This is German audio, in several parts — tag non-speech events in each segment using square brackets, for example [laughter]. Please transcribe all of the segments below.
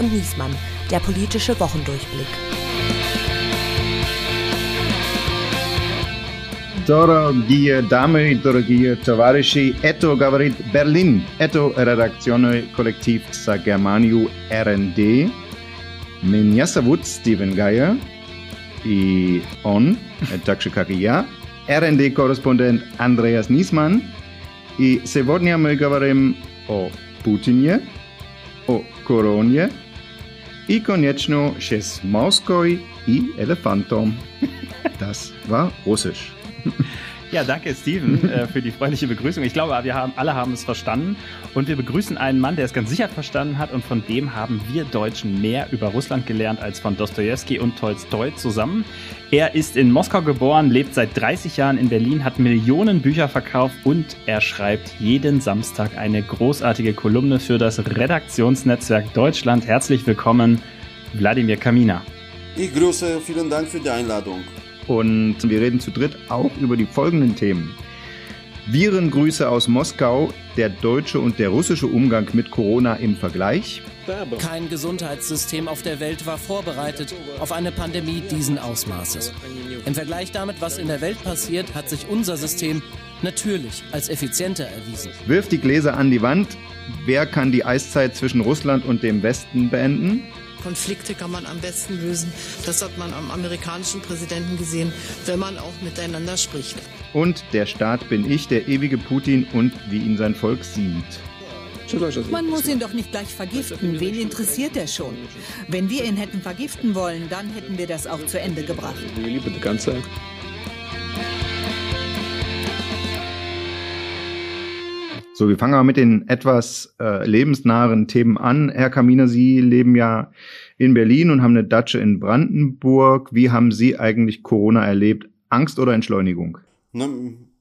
und Niesmann, der politische Wochendurchblick. Дорогие дамы, дорогие товарищи, это говорит Берлин. Это редакционный коллектив с Германию РНД. Меня зовут Стивен Гайер. И он, так же как и я, РНД-корреспондент Андреас Нисман. И сегодня мы говорим о Путине, о короне i koniečno šest mauskoj i elefantom. [laughs] Das war Russisch. [laughs] Ja, danke Steven äh, für die freundliche Begrüßung. Ich glaube, wir haben, alle haben es verstanden und wir begrüßen einen Mann, der es ganz sicher verstanden hat und von dem haben wir Deutschen mehr über Russland gelernt als von Dostoevsky und Tolstoi zusammen. Er ist in Moskau geboren, lebt seit 30 Jahren in Berlin, hat Millionen Bücher verkauft und er schreibt jeden Samstag eine großartige Kolumne für das Redaktionsnetzwerk Deutschland. Herzlich willkommen, Wladimir Kamina. Ich grüße, vielen Dank für die Einladung. Und wir reden zu dritt auch über die folgenden Themen. Virengrüße aus Moskau, der deutsche und der russische Umgang mit Corona im Vergleich. Kein Gesundheitssystem auf der Welt war vorbereitet auf eine Pandemie diesen Ausmaßes. Im Vergleich damit, was in der Welt passiert, hat sich unser System natürlich als effizienter erwiesen. Wirft die Gläser an die Wand. Wer kann die Eiszeit zwischen Russland und dem Westen beenden? Konflikte kann man am besten lösen. Das hat man am amerikanischen Präsidenten gesehen, wenn man auch miteinander spricht. Und der Staat bin ich, der ewige Putin und wie ihn sein Volk sieht. Man muss ihn doch nicht gleich vergiften. Wen interessiert er schon? Wenn wir ihn hätten vergiften wollen, dann hätten wir das auch zu Ende gebracht. So, wir fangen mal mit den etwas äh, lebensnahen Themen an. Herr Kaminer, Sie leben ja in Berlin und haben eine Datsche in Brandenburg. Wie haben Sie eigentlich Corona erlebt? Angst oder Entschleunigung?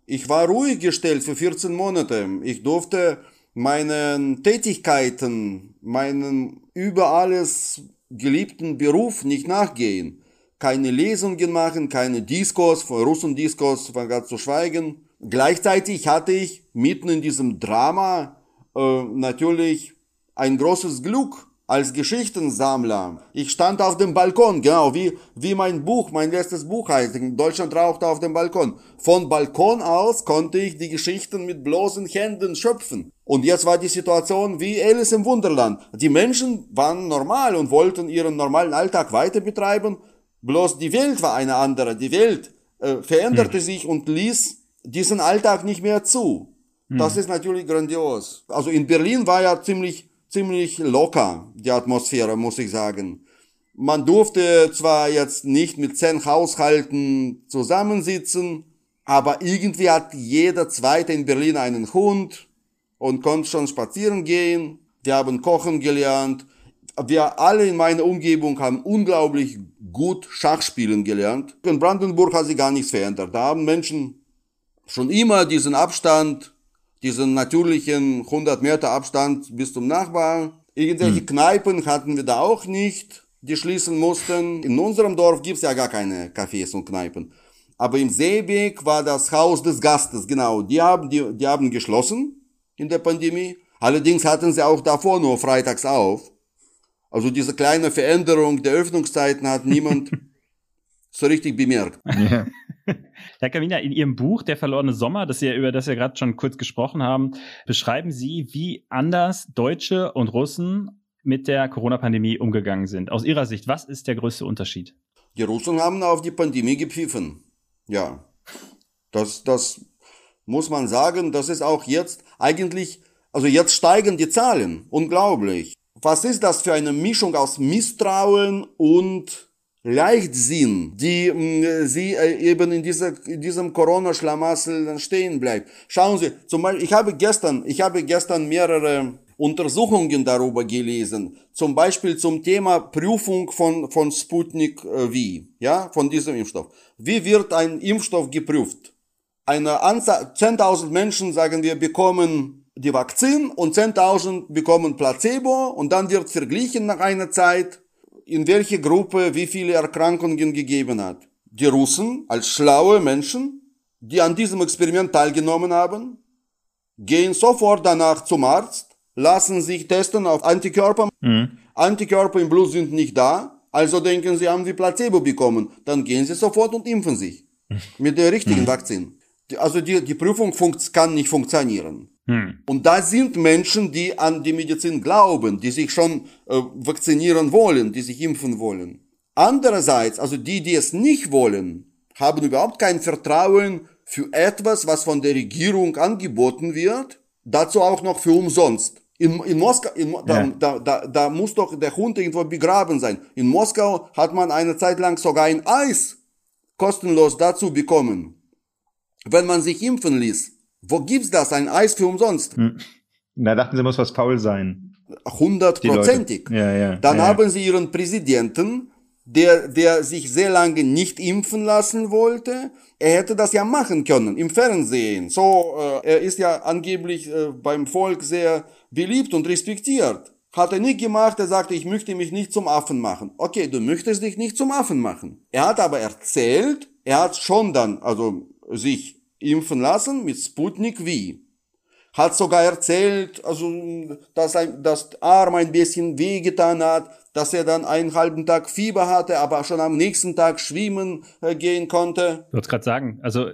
Ich war ruhig gestellt für 14 Monate. Ich durfte meinen Tätigkeiten, meinen über alles geliebten Beruf nicht nachgehen. Keine Lesungen machen, keine Diskurs, von Russen-Diskurs, von ganz zu schweigen. Gleichzeitig hatte ich mitten in diesem Drama äh, natürlich ein großes Glück als Geschichtensammler. Ich stand auf dem Balkon, genau wie, wie mein Buch, mein letztes Buch heißt. Deutschland rauchte auf dem Balkon. Von Balkon aus konnte ich die Geschichten mit bloßen Händen schöpfen. Und jetzt war die Situation wie Alice im Wunderland. Die Menschen waren normal und wollten ihren normalen Alltag weiter betreiben. Bloß die Welt war eine andere. Die Welt äh, veränderte hm. sich und ließ diesen Alltag nicht mehr zu. Das hm. ist natürlich grandios. Also in Berlin war ja ziemlich, ziemlich locker die Atmosphäre, muss ich sagen. Man durfte zwar jetzt nicht mit zehn Haushalten zusammensitzen, aber irgendwie hat jeder Zweite in Berlin einen Hund und konnte schon spazieren gehen. Wir haben kochen gelernt. Wir alle in meiner Umgebung haben unglaublich gut Schachspielen gelernt. In Brandenburg hat sich gar nichts verändert. Da haben Menschen schon immer diesen Abstand, diesen natürlichen 100 Meter Abstand bis zum Nachbarn. Irgendwelche hm. Kneipen hatten wir da auch nicht, die schließen mussten. In unserem Dorf gibt's ja gar keine Cafés und Kneipen. Aber im Seebeck war das Haus des Gastes, genau. Die haben, die, die haben geschlossen in der Pandemie. Allerdings hatten sie auch davor nur freitags auf. Also diese kleine Veränderung der Öffnungszeiten hat niemand [laughs] so richtig bemerkt. [laughs] Ja. Herr Kamina, in Ihrem Buch Der verlorene Sommer, das Sie, über das wir gerade schon kurz gesprochen haben, beschreiben Sie, wie anders Deutsche und Russen mit der Corona-Pandemie umgegangen sind. Aus Ihrer Sicht, was ist der größte Unterschied? Die Russen haben auf die Pandemie gepfiffen. Ja. Das, das muss man sagen, das ist auch jetzt eigentlich, also jetzt steigen die Zahlen. Unglaublich. Was ist das für eine Mischung aus Misstrauen und Leichtsinn, die äh, sie äh, eben in, dieser, in diesem Corona-Schlamassel stehen bleibt. Schauen Sie, zum Beispiel, ich habe gestern, ich habe gestern mehrere Untersuchungen darüber gelesen, zum Beispiel zum Thema Prüfung von, von Sputnik V, ja, von diesem Impfstoff. Wie wird ein Impfstoff geprüft? Eine Anzahl, 10.000 Menschen, sagen wir, bekommen die Vakzin und 10.000 bekommen Placebo und dann wird verglichen nach einer Zeit, in welche Gruppe wie viele Erkrankungen gegeben hat. Die Russen als schlaue Menschen, die an diesem Experiment teilgenommen haben, gehen sofort danach zum Arzt, lassen sich testen auf Antikörper. Mhm. Antikörper im Blut sind nicht da, also denken sie, haben sie Placebo bekommen. Dann gehen sie sofort und impfen sich. [laughs] Mit der richtigen Vakzin. Also die, die Prüfung kann nicht funktionieren. Hm. Und da sind Menschen, die an die Medizin glauben, die sich schon äh, vakzinieren wollen, die sich impfen wollen. Andererseits, also die, die es nicht wollen, haben überhaupt kein Vertrauen für etwas, was von der Regierung angeboten wird, dazu auch noch für umsonst. In, in Moskau, in, ja. da, da, da, da muss doch der Hund irgendwo begraben sein. In Moskau hat man eine Zeit lang sogar ein Eis kostenlos dazu bekommen. Wenn man sich impfen ließ, wo gibt's das? Ein Eis für umsonst? Hm. Da dachten sie, muss was faul sein. Hundertprozentig. Ja, ja, Dann ja, haben sie ihren Präsidenten, der, der sich sehr lange nicht impfen lassen wollte. Er hätte das ja machen können im Fernsehen. So, äh, er ist ja angeblich äh, beim Volk sehr beliebt und respektiert. Hat er nicht gemacht, er sagte, ich möchte mich nicht zum Affen machen. Okay, du möchtest dich nicht zum Affen machen. Er hat aber erzählt, er hat schon dann, also sich impfen lassen mit Sputnik V. Hat sogar erzählt, also, dass ein, das Arm ein bisschen wehgetan hat, dass er dann einen halben Tag Fieber hatte, aber schon am nächsten Tag schwimmen äh, gehen konnte. Du wolltest gerade sagen, also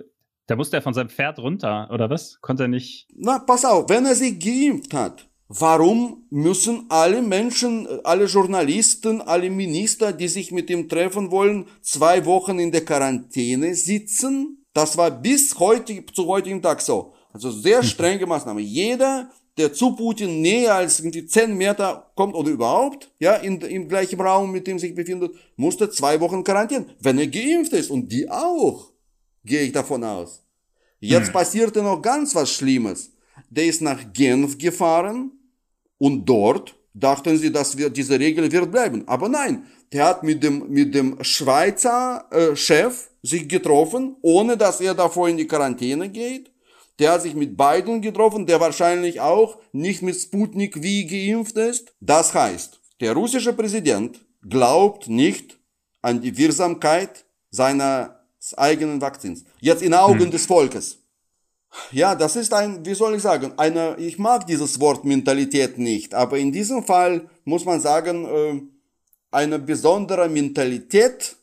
da musste er von seinem Pferd runter, oder was? Konnte er nicht? Na, pass auf, wenn er sich geimpft hat, warum müssen alle Menschen, alle Journalisten, alle Minister, die sich mit ihm treffen wollen, zwei Wochen in der Quarantäne sitzen? Das war bis heute, zu heutigen Tag so. Also sehr hm. strenge Maßnahme. Jeder, der zu Putin näher als irgendwie 10 Meter kommt oder überhaupt, ja, in, im gleichen Raum, mit dem sich befindet, musste zwei Wochen Quarantäne, wenn er geimpft ist. Und die auch, gehe ich davon aus. Jetzt hm. passierte noch ganz was Schlimmes. Der ist nach Genf gefahren und dort dachten sie, dass wir, diese Regel wird bleiben. Aber nein, der hat mit dem, mit dem Schweizer äh, Chef sich getroffen, ohne dass er davor in die Quarantäne geht. Der hat sich mit beiden getroffen, der wahrscheinlich auch nicht mit Sputnik wie geimpft ist. Das heißt, der russische Präsident glaubt nicht an die Wirksamkeit seines eigenen Vakzins. Jetzt in Augen hm. des Volkes. Ja, das ist ein, wie soll ich sagen, eine, ich mag dieses Wort Mentalität nicht, aber in diesem Fall muss man sagen, äh, eine besondere Mentalität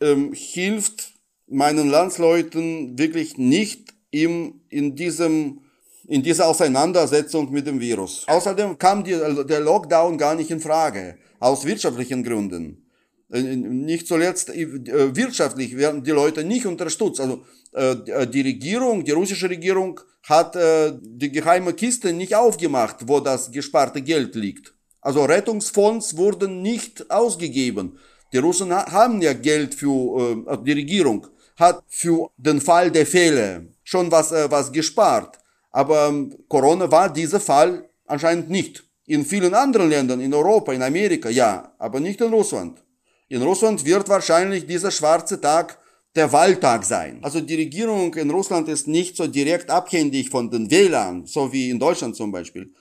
ähm, hilft meinen Landsleuten wirklich nicht im, in diesem, in dieser Auseinandersetzung mit dem Virus. Außerdem kam die, also der Lockdown gar nicht in Frage, aus wirtschaftlichen Gründen. Äh, nicht zuletzt äh, wirtschaftlich werden die Leute nicht unterstützt. Also äh, die Regierung, die russische Regierung hat die geheime Kiste nicht aufgemacht, wo das gesparte Geld liegt. Also Rettungsfonds wurden nicht ausgegeben. Die Russen haben ja Geld für also die Regierung hat für den Fall der Fälle schon was, äh, was gespart. Aber ähm, Corona war dieser Fall anscheinend nicht. In vielen anderen Ländern, in Europa, in Amerika, ja, aber nicht in Russland. In Russland wird wahrscheinlich dieser schwarze Tag der Wahltag sein. Also die Regierung in Russland ist nicht so direkt abhängig von den Wählern, so wie in Deutschland zum Beispiel.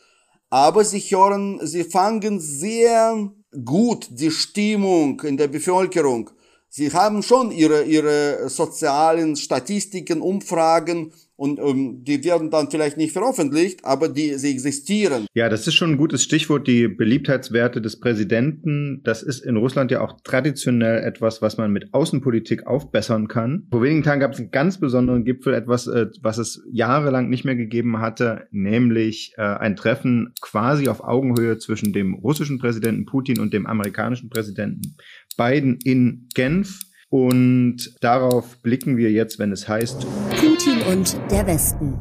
Aber sie hören, sie fangen sehr gut die Stimmung in der Bevölkerung. Sie haben schon ihre, ihre sozialen Statistiken, Umfragen und ähm, die werden dann vielleicht nicht veröffentlicht, aber die, sie existieren. Ja, das ist schon ein gutes Stichwort, die Beliebtheitswerte des Präsidenten. Das ist in Russland ja auch traditionell etwas, was man mit Außenpolitik aufbessern kann. Vor wenigen Tagen gab es einen ganz besonderen Gipfel, etwas, äh, was es jahrelang nicht mehr gegeben hatte, nämlich äh, ein Treffen quasi auf Augenhöhe zwischen dem russischen Präsidenten Putin und dem amerikanischen Präsidenten Biden in Genf. Und darauf blicken wir jetzt, wenn es heißt Putin und der Westen.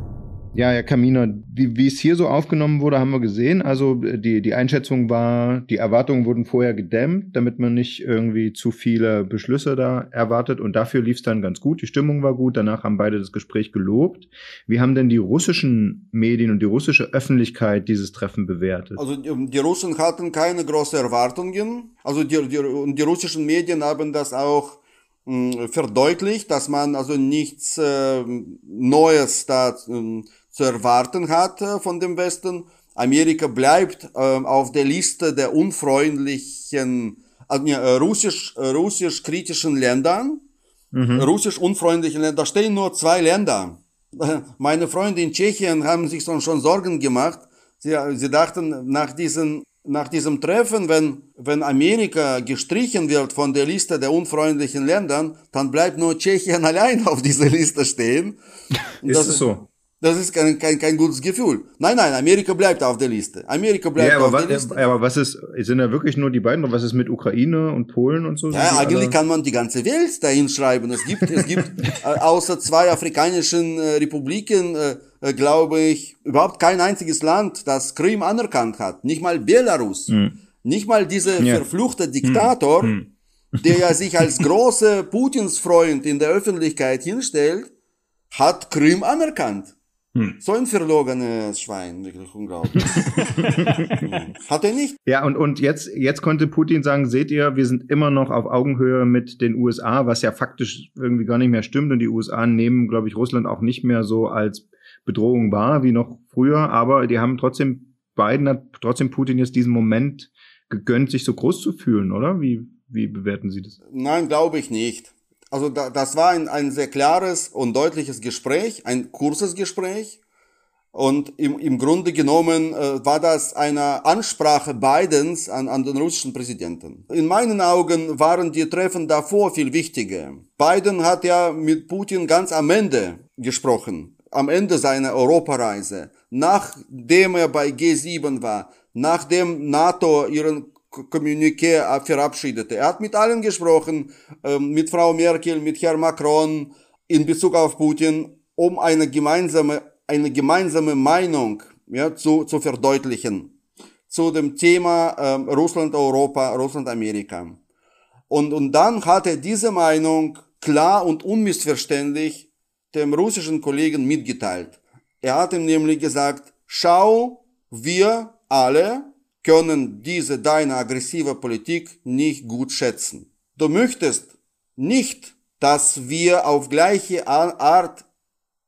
Ja, Herr Kaminer, wie, wie es hier so aufgenommen wurde, haben wir gesehen. Also die, die Einschätzung war, die Erwartungen wurden vorher gedämmt, damit man nicht irgendwie zu viele Beschlüsse da erwartet. Und dafür lief es dann ganz gut. Die Stimmung war gut. Danach haben beide das Gespräch gelobt. Wie haben denn die russischen Medien und die russische Öffentlichkeit dieses Treffen bewertet? Also die, die Russen hatten keine großen Erwartungen. Also die, die, die russischen Medien haben das auch verdeutlicht, dass man also nichts äh, Neues da äh, zu erwarten hat äh, von dem Westen. Amerika bleibt äh, auf der Liste der unfreundlichen, äh, russisch, äh, russisch kritischen Ländern. Mhm. Russisch unfreundlichen Länder. Da stehen nur zwei Länder. [laughs] Meine Freunde in Tschechien haben sich schon Sorgen gemacht. Sie, sie dachten, nach diesen nach diesem Treffen, wenn, wenn Amerika gestrichen wird von der Liste der unfreundlichen Ländern, dann bleibt nur Tschechien [laughs] allein auf dieser Liste stehen. ist es so? Das ist kein, kein, kein gutes Gefühl. Nein, nein, Amerika bleibt auf der Liste. Amerika bleibt ja, auf was, der Liste. Aber was ist, sind da wirklich nur die beiden? Was ist mit Ukraine und Polen und so? Ja, eigentlich alle? kann man die ganze Welt dahin schreiben. Es gibt, es gibt [laughs] äh, außer zwei afrikanischen äh, Republiken, äh, äh, glaube ich, überhaupt kein einziges Land, das Krim anerkannt hat. Nicht mal Belarus. Hm. Nicht mal dieser ja. verfluchte Diktator, hm. Hm. der ja sich als [laughs] großer Putins Freund in der Öffentlichkeit hinstellt, hat Krim anerkannt. Hm. So ein verlogenes Schwein, wirklich unglaublich. [laughs] Hat er nicht. Ja, und, und jetzt, jetzt konnte Putin sagen, seht ihr, wir sind immer noch auf Augenhöhe mit den USA, was ja faktisch irgendwie gar nicht mehr stimmt. Und die USA nehmen, glaube ich, Russland auch nicht mehr so als Bedrohung wahr wie noch früher. Aber die haben trotzdem, Biden hat trotzdem Putin jetzt diesen Moment gegönnt, sich so groß zu fühlen, oder? Wie, wie bewerten Sie das? Nein, glaube ich nicht. Also da, das war ein, ein sehr klares und deutliches Gespräch, ein kurzes Gespräch. Und im, im Grunde genommen äh, war das eine Ansprache Bidens an, an den russischen Präsidenten. In meinen Augen waren die Treffen davor viel wichtiger. Biden hat ja mit Putin ganz am Ende gesprochen, am Ende seiner Europareise, nachdem er bei G7 war, nachdem NATO ihren Kommuniqué verabschiedete. Er hat mit allen gesprochen, ähm, mit Frau Merkel, mit Herrn Macron in Bezug auf Putin, um eine gemeinsame, eine gemeinsame Meinung ja, zu, zu verdeutlichen zu dem Thema ähm, Russland, Europa, Russland, Amerika. Und, und dann hat er diese Meinung klar und unmissverständlich dem russischen Kollegen mitgeteilt. Er hat ihm nämlich gesagt, schau, wir alle können diese deine aggressive Politik nicht gut schätzen. Du möchtest nicht, dass wir auf gleiche Art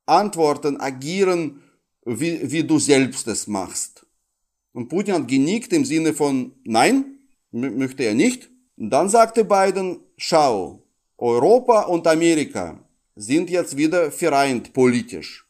antworten, agieren, wie, wie du selbst es machst. Und Putin hat genickt im Sinne von, nein, möchte er nicht. Und dann sagte Biden, schau, Europa und Amerika sind jetzt wieder vereint politisch.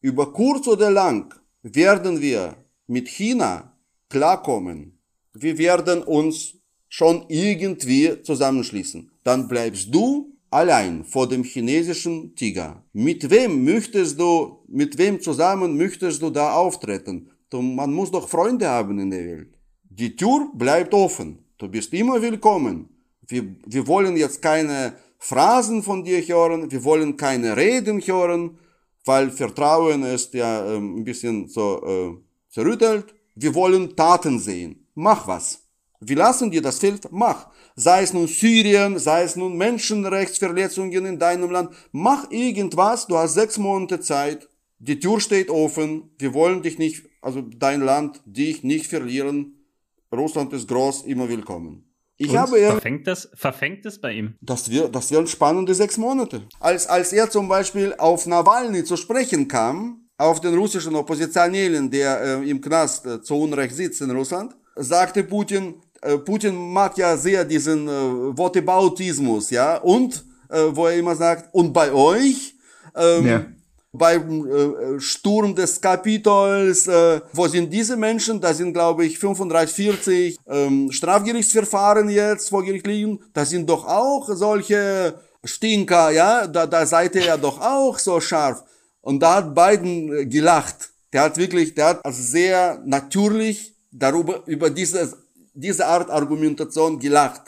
Über kurz oder lang werden wir mit China klarkommen. Wir werden uns schon irgendwie zusammenschließen. Dann bleibst du allein vor dem chinesischen Tiger. Mit wem möchtest du, mit wem zusammen möchtest du da auftreten? Man muss doch Freunde haben in der Welt. Die Tür bleibt offen. Du bist immer willkommen. Wir, wir wollen jetzt keine Phrasen von dir hören, wir wollen keine Reden hören, weil Vertrauen ist ja äh, ein bisschen so äh, zerrüttelt. Wir wollen Taten sehen. Mach was. Wir lassen dir das Feld, mach. Sei es nun Syrien, sei es nun Menschenrechtsverletzungen in deinem Land. Mach irgendwas. Du hast sechs Monate Zeit. Die Tür steht offen. Wir wollen dich nicht, also dein Land, dich nicht verlieren. Russland ist groß, immer willkommen. Ich Und? habe verfängt das, verfängt es bei ihm? Das wird, das werden spannende sechs Monate. Als, als er zum Beispiel auf Nawalny zu sprechen kam, auf den russischen Oppositionellen, der äh, im Knast äh, zu Unrecht sitzt in Russland, sagte Putin, äh, Putin mag ja sehr diesen äh, Whataboutismus, ja, und, wo er immer sagt, und bei euch, ähm, ja. beim Sturm des Kapitols, wo sind diese Menschen? Da sind, glaube ich, 35, 40 ähm, Strafgerichtsverfahren jetzt vor Gericht liegen. Da sind doch auch solche Stinker, ja, da, da seid ihr ja doch auch so scharf. Und da hat Biden äh, gelacht. Der hat wirklich, der hat also sehr natürlich darüber, über diese, diese Art Argumentation gelacht.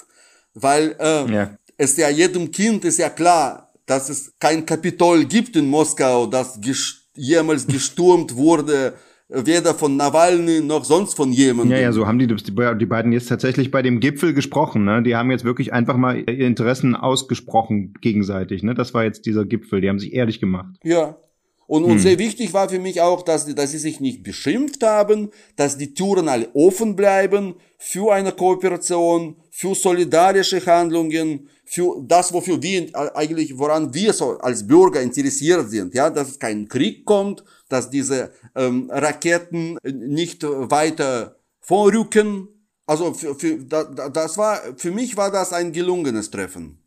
Weil äh, ja. es ja jedem Kind ist ja klar, dass es kein Kapitol gibt in Moskau, das gest jemals gestürmt wurde, weder von Nawalny noch sonst von jemandem. Ja, ja, so haben die, die, die beiden jetzt tatsächlich bei dem Gipfel gesprochen. Ne? Die haben jetzt wirklich einfach mal ihre Interessen ausgesprochen gegenseitig. Ne? Das war jetzt dieser Gipfel. Die haben sich ehrlich gemacht. Ja, und, und hm. sehr wichtig war für mich auch, dass, dass sie sich nicht beschimpft haben, dass die Türen alle offen bleiben für eine Kooperation, für solidarische Handlungen, für das, wofür wir eigentlich, woran wir so als Bürger interessiert sind, ja, dass es kein Krieg kommt, dass diese ähm, Raketen nicht weiter vorrücken. Also für, für, das war, für mich war das ein gelungenes Treffen.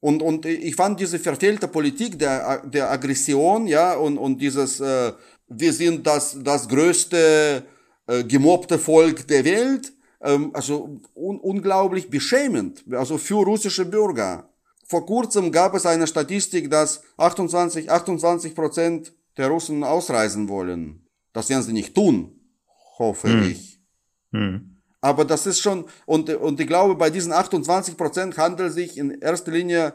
Und, und ich fand diese verfehlte Politik der, der Aggression, ja, und, und dieses, äh, wir sind das, das größte äh, gemobbte Volk der Welt. Ähm, also un unglaublich beschämend, also für russische Bürger. Vor kurzem gab es eine Statistik, dass 28, 28 Prozent der Russen ausreisen wollen. Das werden sie nicht tun, hoffe hm. ich. Hm. Aber das ist schon, und, und ich glaube, bei diesen 28 Prozent handelt sich in erster Linie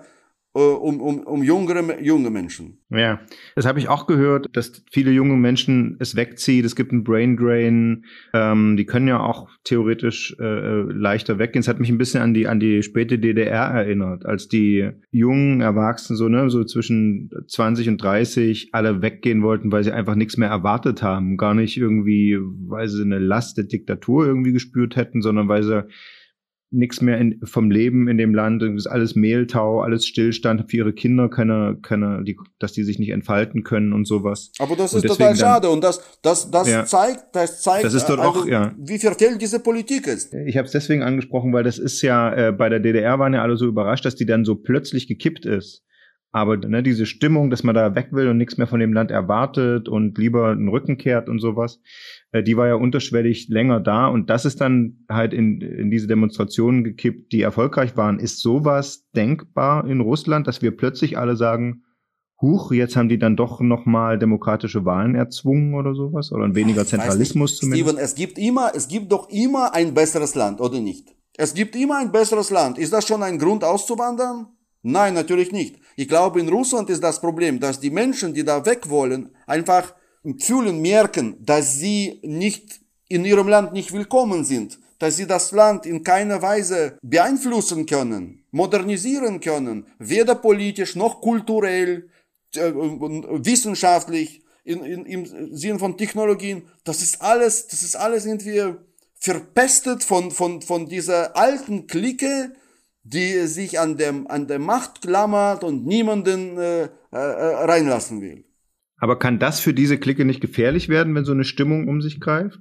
um, um, um jüngere, junge Menschen. Ja, das habe ich auch gehört, dass viele junge Menschen es wegzieht. Es gibt einen Brain Drain. Ähm, die können ja auch theoretisch äh, äh, leichter weggehen. Es hat mich ein bisschen an die an die späte DDR erinnert, als die jungen Erwachsenen so ne so zwischen 20 und 30 alle weggehen wollten, weil sie einfach nichts mehr erwartet haben, gar nicht irgendwie, weil sie eine Last der Diktatur irgendwie gespürt hätten, sondern weil sie nichts mehr in, vom Leben in dem Land, ist alles Mehltau, alles Stillstand für ihre Kinder, keine, keine, die, dass die sich nicht entfalten können und sowas. Aber das ist total schade und das, das, das ja, zeigt, das zeigt, das ist dort also, auch, ja. wie verfehlt diese Politik ist. Ich habe es deswegen angesprochen, weil das ist ja, äh, bei der DDR waren ja alle so überrascht, dass die dann so plötzlich gekippt ist. Aber ne, diese Stimmung, dass man da weg will und nichts mehr von dem Land erwartet und lieber einen Rücken kehrt und sowas, äh, die war ja unterschwellig länger da. Und das ist dann halt in, in diese Demonstrationen gekippt, die erfolgreich waren. Ist sowas denkbar in Russland, dass wir plötzlich alle sagen, Huch, jetzt haben die dann doch nochmal demokratische Wahlen erzwungen oder sowas? Oder weniger Zentralismus zumindest? Steven, es gibt immer, es gibt doch immer ein besseres Land, oder nicht? Es gibt immer ein besseres Land. Ist das schon ein Grund auszuwandern? Nein, natürlich nicht. Ich glaube, in Russland ist das Problem, dass die Menschen, die da weg wollen, einfach fühlen, merken, dass sie nicht in ihrem Land nicht willkommen sind, dass sie das Land in keiner Weise beeinflussen können, modernisieren können, weder politisch noch kulturell, äh, wissenschaftlich, in, in, im Sinn von Technologien. Das ist alles, das ist alles irgendwie verpestet von, von, von dieser alten Clique, die sich an, dem, an der Macht klammert und niemanden äh, äh, reinlassen will. Aber kann das für diese Clique nicht gefährlich werden, wenn so eine Stimmung um sich greift?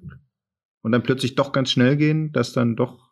Und dann plötzlich doch ganz schnell gehen, dass dann doch.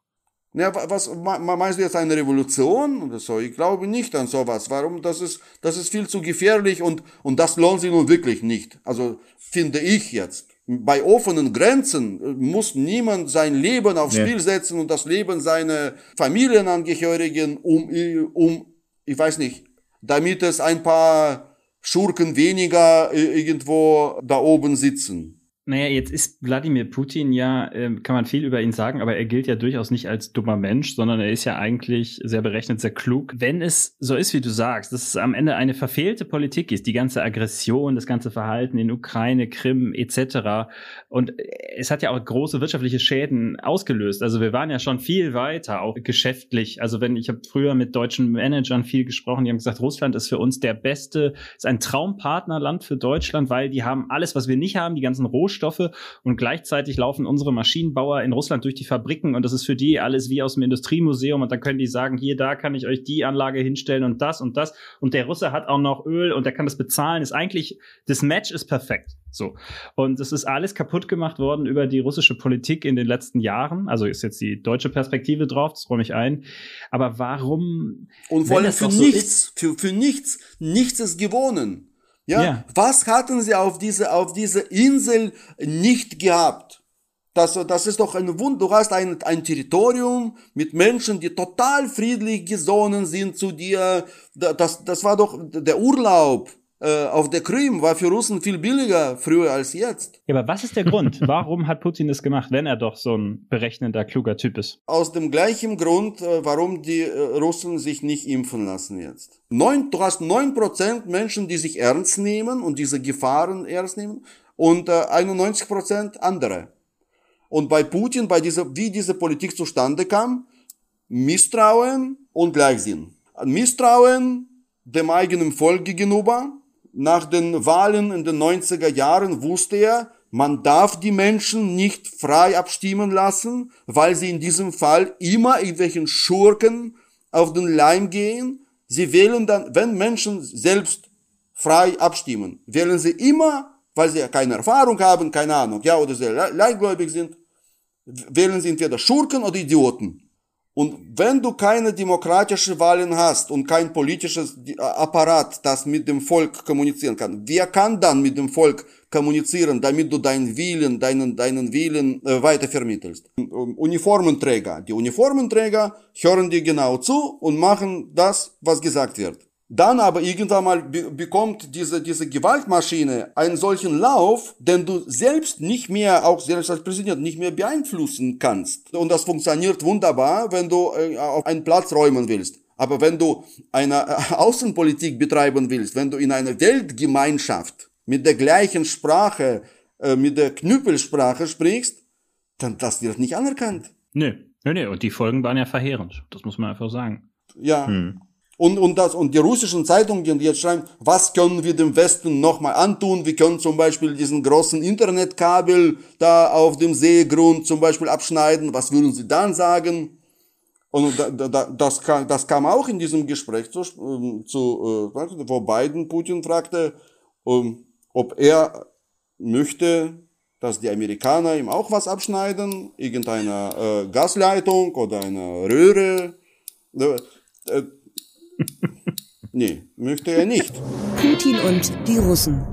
Ja, was meinst du jetzt eine Revolution oder so? Ich glaube nicht an sowas. Warum? Das ist, das ist viel zu gefährlich und, und das lohnt sich nun wirklich nicht. Also finde ich jetzt bei offenen Grenzen äh, muss niemand sein Leben aufs ja. Spiel setzen und das Leben seiner Familienangehörigen, um, um, ich weiß nicht, damit es ein paar Schurken weniger äh, irgendwo da oben sitzen. Naja, jetzt ist Wladimir Putin ja, äh, kann man viel über ihn sagen, aber er gilt ja durchaus nicht als dummer Mensch, sondern er ist ja eigentlich sehr berechnet, sehr klug. Wenn es so ist, wie du sagst, dass es am Ende eine verfehlte Politik ist, die ganze Aggression, das ganze Verhalten in Ukraine, Krim etc. Und es hat ja auch große wirtschaftliche Schäden ausgelöst. Also wir waren ja schon viel weiter, auch geschäftlich. Also wenn ich habe früher mit deutschen Managern viel gesprochen, die haben gesagt, Russland ist für uns der beste, ist ein Traumpartnerland für Deutschland, weil die haben alles, was wir nicht haben, die ganzen Rohstoffe Rohstoffe und gleichzeitig laufen unsere Maschinenbauer in Russland durch die Fabriken und das ist für die alles wie aus dem Industriemuseum und dann können die sagen, hier, da kann ich euch die Anlage hinstellen und das und das und der Russe hat auch noch Öl und der kann das bezahlen, ist eigentlich, das Match ist perfekt. So. Und es ist alles kaputt gemacht worden über die russische Politik in den letzten Jahren. Also ist jetzt die deutsche Perspektive drauf, das räume ich ein. Aber warum? Und vor allem für so nichts, ist, für, für nichts, nichts ist gewonnen. Ja? ja? Was hatten sie auf diese, auf diese Insel nicht gehabt? Das, das ist doch ein Wund. Du hast ein, ein Territorium mit Menschen, die total friedlich gesonnen sind zu dir. Das, das war doch der Urlaub äh, auf der Krim war für Russen viel billiger früher als jetzt. Ja, aber was ist der Grund? [laughs] Warum hat Putin das gemacht, wenn er doch so ein berechnender, kluger Typ ist? Aus dem gleichen Grund, äh, warum die äh, Russen sich nicht impfen lassen jetzt. Neun, du hast neun Prozent Menschen, die sich ernst nehmen und diese Gefahren ernst nehmen und 91 Prozent andere. Und bei Putin, bei dieser, wie diese Politik zustande kam, Misstrauen und Gleichsinn. Misstrauen dem eigenen Volk gegenüber, nach den Wahlen in den 90er Jahren wusste er, man darf die Menschen nicht frei abstimmen lassen, weil sie in diesem Fall immer irgendwelchen Schurken auf den Leim gehen. Sie wählen dann, wenn Menschen selbst frei abstimmen, wählen sie immer, weil sie keine Erfahrung haben, keine Ahnung, ja, oder sehr leichtgläubig sind, wählen sie entweder Schurken oder Idioten. Und wenn du keine demokratische Wahlen hast und kein politisches Apparat, das mit dem Volk kommunizieren kann, wer kann dann mit dem Volk kommunizieren, damit du deinen Willen, deinen, deinen Willen äh, weiter vermittelst? Uniformenträger. Die Uniformenträger hören dir genau zu und machen das, was gesagt wird. Dann aber irgendwann mal be bekommt diese, diese Gewaltmaschine einen solchen Lauf, den du selbst nicht mehr, auch selbst als Präsident, nicht mehr beeinflussen kannst. Und das funktioniert wunderbar, wenn du äh, auf einen Platz räumen willst. Aber wenn du eine äh, Außenpolitik betreiben willst, wenn du in einer Weltgemeinschaft mit der gleichen Sprache, äh, mit der Knüppelsprache sprichst, dann das wird nicht anerkannt. Nö, nö, nö. Und die Folgen waren ja verheerend. Das muss man einfach sagen. Ja. Hm. Und, und, das, und die russischen Zeitungen, die jetzt schreiben, was können wir dem Westen nochmal antun? Wir können zum Beispiel diesen großen Internetkabel da auf dem Seegrund zum Beispiel abschneiden. Was würden sie dann sagen? Und da, da, das, kam, das kam auch in diesem Gespräch zu, ähm, zu äh, wo Biden Putin fragte, um, ob er möchte, dass die Amerikaner ihm auch was abschneiden, irgendeine äh, Gasleitung oder eine Röhre. Äh, äh nee, möchte er nicht. Putin und die Russen.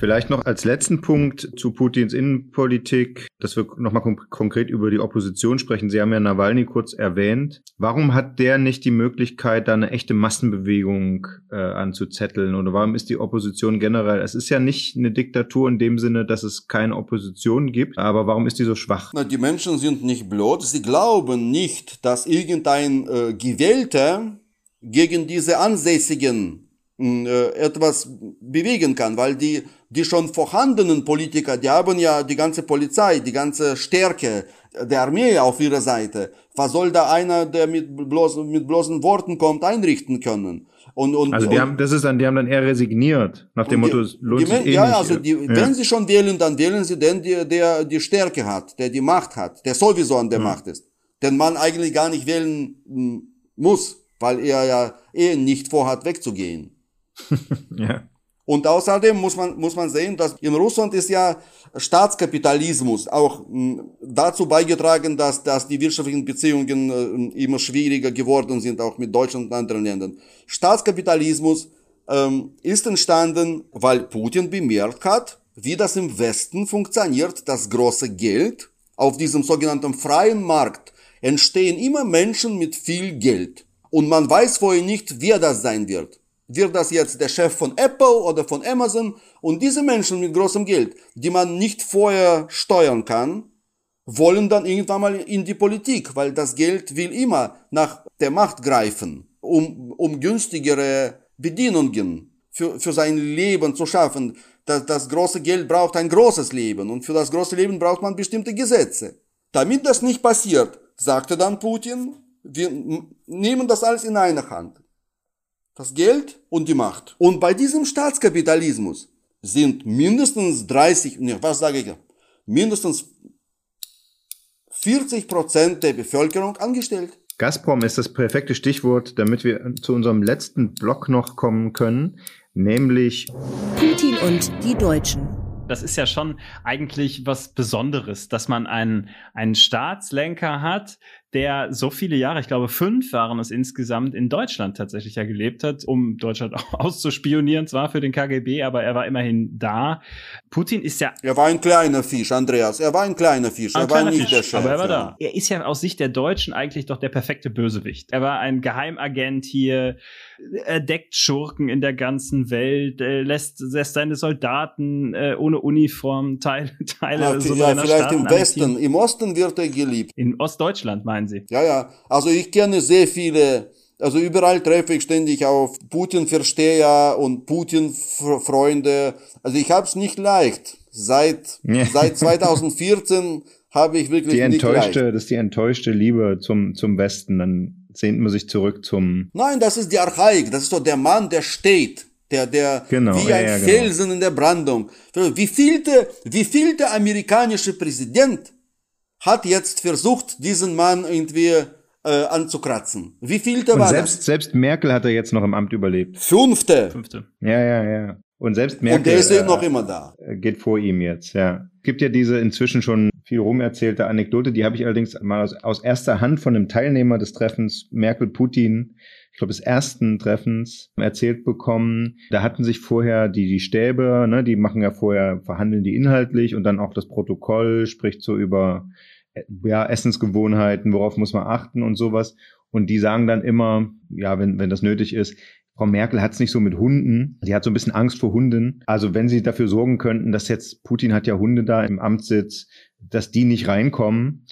Vielleicht noch als letzten Punkt zu Putins Innenpolitik, dass wir nochmal konk konkret über die Opposition sprechen. Sie haben ja Nawalny kurz erwähnt. Warum hat der nicht die Möglichkeit, da eine echte Massenbewegung äh, anzuzetteln? Oder warum ist die Opposition generell? Es ist ja nicht eine Diktatur in dem Sinne, dass es keine Opposition gibt, aber warum ist die so schwach? Na, die Menschen sind nicht blöd. Sie glauben nicht, dass irgendein äh, Gewählter gegen diese Ansässigen äh, etwas bewegen kann, weil die, die schon vorhandenen Politiker, die haben ja die ganze Polizei, die ganze Stärke der Armee auf ihrer Seite. Was soll da einer, der mit, bloß, mit bloßen Worten kommt, einrichten können? Und, und, also die und, haben, das ist dann, die haben dann eher resigniert, nach dem Motto, es lohnt sich eh Ja, nicht. also die, ja. wenn sie schon wählen, dann wählen sie den, der, der die Stärke hat, der die Macht hat, der sowieso an der hm. Macht ist. Den man eigentlich gar nicht wählen hm, muss weil er ja eh nicht vorhat wegzugehen. [laughs] ja. Und außerdem muss man, muss man sehen, dass in Russland ist ja Staatskapitalismus auch hm, dazu beigetragen, dass, dass die wirtschaftlichen Beziehungen äh, immer schwieriger geworden sind, auch mit Deutschland und anderen Ländern. Staatskapitalismus ähm, ist entstanden, weil Putin bemerkt hat, wie das im Westen funktioniert, das große Geld. Auf diesem sogenannten freien Markt entstehen immer Menschen mit viel Geld. Und man weiß vorher nicht, wer das sein wird. Wird das jetzt der Chef von Apple oder von Amazon? Und diese Menschen mit großem Geld, die man nicht vorher steuern kann, wollen dann irgendwann mal in die Politik, weil das Geld will immer nach der Macht greifen, um, um günstigere Bedienungen für, für sein Leben zu schaffen. Das, das große Geld braucht ein großes Leben und für das große Leben braucht man bestimmte Gesetze. Damit das nicht passiert, sagte dann Putin, wir nehmen das alles in eine Hand. Das Geld und die Macht. Und bei diesem Staatskapitalismus sind mindestens 30, ne, was sage ich, mindestens 40 Prozent der Bevölkerung angestellt. Gazprom ist das perfekte Stichwort, damit wir zu unserem letzten Block noch kommen können, nämlich Putin und die Deutschen das ist ja schon eigentlich was Besonderes, dass man einen, einen Staatslenker hat, der so viele Jahre, ich glaube fünf waren es insgesamt, in Deutschland tatsächlich ja gelebt hat, um Deutschland [laughs] auch auszuspionieren, zwar für den KGB, aber er war immerhin da. Putin ist ja. Er war ein kleiner Fisch, Andreas. Er war ein kleiner Fisch. Ein er war nicht Fisch, der Chef. Aber er war ja. da. Er ist ja aus Sicht der Deutschen eigentlich doch der perfekte Bösewicht. Er war ein Geheimagent hier, er deckt Schurken in der ganzen Welt, lässt, lässt seine Soldaten äh, ohne Uniform [laughs] Teile, Teile ja, so ja, vielleicht Staaten im Westen. Im Osten wird er geliebt. In Ostdeutschland, meinen Sie? Ja, ja. Also ich kenne sehr viele also überall treffe ich ständig auf Putin-Versteher und Putin-Freunde. Also ich habe es nicht leicht. Seit, seit 2014 [laughs] habe ich wirklich die enttäuschte, nicht leicht. Das ist die enttäuschte Liebe zum, zum Westen. Dann sehnt man sich zurück zum... Nein, das ist die Archaik. Das ist doch der Mann, der steht. Der, der, genau, wie ein ja, Felsen genau. in der Brandung. Wie vielte, wie vielte amerikanische Präsident hat jetzt versucht, diesen Mann irgendwie äh, anzukratzen. Wie viel da war selbst, das? Selbst Merkel hat er jetzt noch im Amt überlebt. Fünfte. Fünfte. Ja, ja, ja. Und selbst Merkel Und der ist äh, noch immer da. Geht vor ihm jetzt, ja. Es gibt ja diese inzwischen schon viel rumerzählte Anekdote, die habe ich allerdings mal aus, aus erster Hand von einem Teilnehmer des Treffens Merkel-Putin ich glaube, des ersten Treffens erzählt bekommen. Da hatten sich vorher die, die Stäbe, ne, die machen ja vorher, verhandeln die inhaltlich und dann auch das Protokoll spricht so über ja, Essensgewohnheiten, worauf muss man achten und sowas. Und die sagen dann immer, ja, wenn, wenn das nötig ist, Frau Merkel hat es nicht so mit Hunden. Sie hat so ein bisschen Angst vor Hunden. Also wenn sie dafür sorgen könnten, dass jetzt Putin hat ja Hunde da im Amtssitz, dass die nicht reinkommen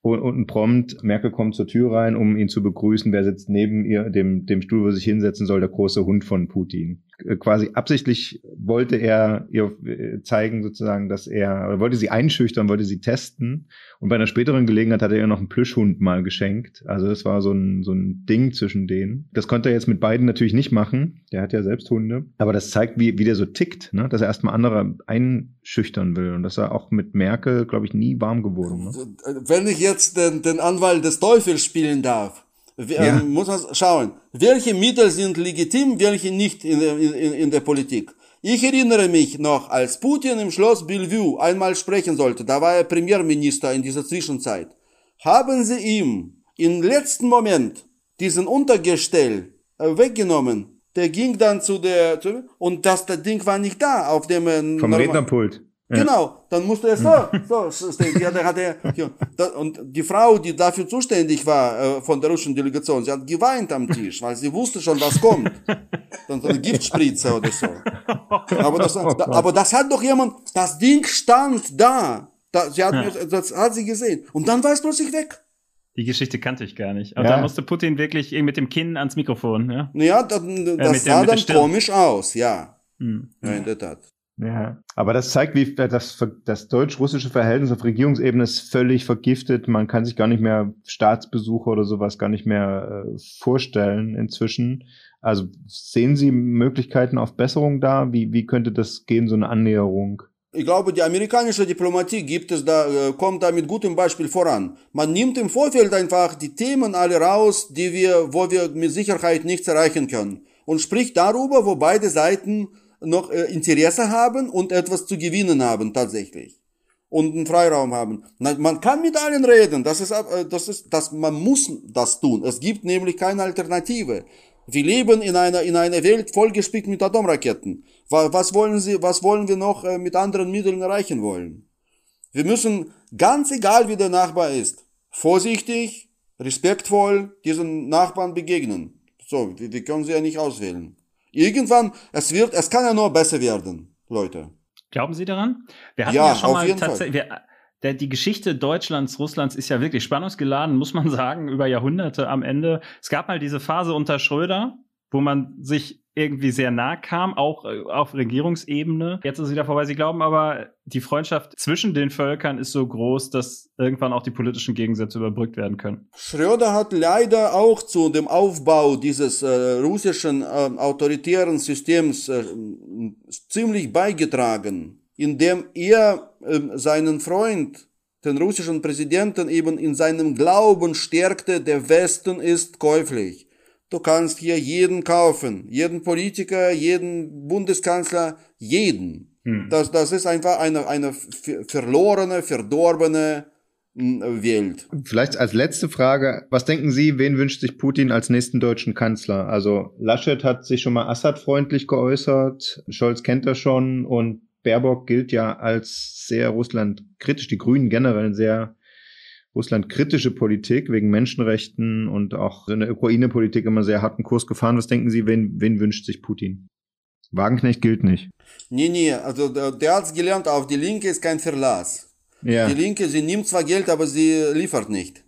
und, und prompt Merkel kommt zur Tür rein, um ihn zu begrüßen. Wer sitzt neben ihr, dem, dem Stuhl, wo sich hinsetzen soll, der große Hund von Putin. Äh, quasi absichtlich wollte er ihr äh, zeigen sozusagen, dass er, oder wollte sie einschüchtern, wollte sie testen. Und bei einer späteren Gelegenheit hat er ihr noch einen Plüschhund mal geschenkt. Also das war so ein, so ein Ding zwischen denen. Das konnte er jetzt mit beiden natürlich nicht machen. Der hat ja selbst Hunde. Aber das zeigt, wie, wie der so tickt, ne? dass er erstmal andere einschüchtern will. Und dass er auch mit Merkel, glaube ich, nie warm geworden. Ne? Wenn ich jetzt den, den Anwalt des Teufels spielen darf, ja. Ähm, muss man schauen, welche Mittel sind legitim, welche nicht in, in, in der Politik. Ich erinnere mich noch, als Putin im Schloss Bellevue einmal sprechen sollte, da war er Premierminister in dieser Zwischenzeit, haben sie ihm im letzten Moment diesen Untergestell äh, weggenommen. Der ging dann zu der, und das, das Ding war nicht da, auf dem er Vom Rednerpult. Genau, dann musste er [laughs] so, so stehen. Ja, der hatte, ja, und die Frau, die dafür zuständig war äh, von der russischen Delegation, sie hat geweint am Tisch, weil sie wusste schon, was kommt. Dann so eine Giftspritze oder so. Aber das, oh aber das hat doch jemand, das Ding stand da. da sie hat, ja. Das hat sie gesehen. Und dann war es plötzlich weg. Die Geschichte kannte ich gar nicht. Aber ja. da musste Putin wirklich mit dem Kinn ans Mikrofon, ja? Ja, das, das äh, sah der, dann komisch aus, ja. Hm. Ja, in der Tat. Ja, aber das zeigt, wie das, das deutsch-russische Verhältnis auf Regierungsebene ist völlig vergiftet. Man kann sich gar nicht mehr Staatsbesuche oder sowas gar nicht mehr äh, vorstellen inzwischen. Also sehen Sie Möglichkeiten auf Besserung da? Wie, wie könnte das gehen, so eine Annäherung? Ich glaube, die amerikanische Diplomatie gibt es da, äh, kommt da mit gutem Beispiel voran. Man nimmt im Vorfeld einfach die Themen alle raus, die wir, wo wir mit Sicherheit nichts erreichen können. Und spricht darüber, wo beide Seiten noch äh, Interesse haben und etwas zu gewinnen haben tatsächlich und einen Freiraum haben. Man kann mit allen reden, das ist, äh, das ist, das, man muss das tun. Es gibt nämlich keine Alternative. Wir leben in einer, in einer Welt vollgespickt mit Atomraketen. Was wollen Sie, was wollen wir noch äh, mit anderen Mitteln erreichen wollen? Wir müssen, ganz egal wie der Nachbar ist, vorsichtig, respektvoll diesen Nachbarn begegnen. So, wir können sie ja nicht auswählen. Irgendwann, es wird, es kann ja nur besser werden, Leute. Glauben Sie daran? Wir hatten ja, ja schon mal tatsächlich, die Geschichte Deutschlands, Russlands ist ja wirklich spannungsgeladen, muss man [laughs] sagen, über Jahrhunderte am Ende. Es gab mal diese Phase unter Schröder, wo man sich irgendwie sehr nah kam, auch äh, auf Regierungsebene. Jetzt ist es wieder vorbei. Sie glauben aber, die Freundschaft zwischen den Völkern ist so groß, dass irgendwann auch die politischen Gegensätze überbrückt werden können. Schröder hat leider auch zu dem Aufbau dieses äh, russischen äh, autoritären Systems äh, ziemlich beigetragen, indem er ähm, seinen Freund den russischen Präsidenten eben in seinem Glauben stärkte, der Westen ist käuflich. Du kannst hier jeden kaufen, jeden Politiker, jeden Bundeskanzler, jeden. Hm. Das, das ist einfach eine, eine verlorene, verdorbene hm, Welt. Vielleicht als letzte Frage, was denken Sie, wen wünscht sich Putin als nächsten deutschen Kanzler? Also Laschet hat sich schon mal Assad-freundlich geäußert, Scholz kennt er schon und Baerbock gilt ja als sehr russlandkritisch, die Grünen generell sehr Russland kritische Politik wegen Menschenrechten und auch in der Ukraine-Politik immer sehr harten Kurs gefahren. Was denken Sie, wen, wen wünscht sich Putin? Wagenknecht gilt nicht. Nee, nee, also der hat gelernt, auf die Linke ist kein Verlass. Ja. Die Linke, sie nimmt zwar Geld, aber sie liefert nicht.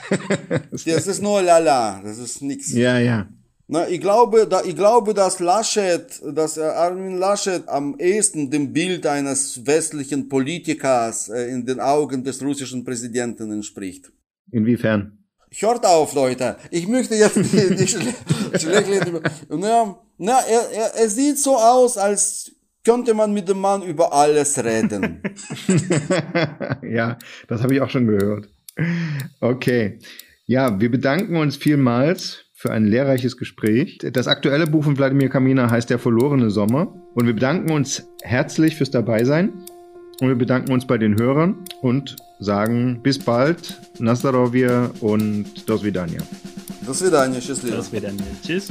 [laughs] das ist nur lala, das ist nichts. Ja, ja. Na, ich glaube, da, ich glaube, dass Laschet, dass äh, Armin Laschet am ehesten dem Bild eines westlichen Politikers äh, in den Augen des russischen Präsidenten entspricht. Inwiefern? Hört auf, Leute. Ich möchte jetzt [laughs] nicht, schlecht. Na, na er, er, er sieht so aus, als könnte man mit dem Mann über alles reden. [laughs] ja, das habe ich auch schon gehört. Okay. Ja, wir bedanken uns vielmals für ein lehrreiches Gespräch. Das aktuelle Buch von Wladimir Kamina heißt Der verlorene Sommer. Und wir bedanken uns herzlich fürs Dabeisein. Und wir bedanken uns bei den Hörern und sagen bis bald, Nastarovia und Dos Vidania. До свидания, счастливо. До свидания. Tschüss.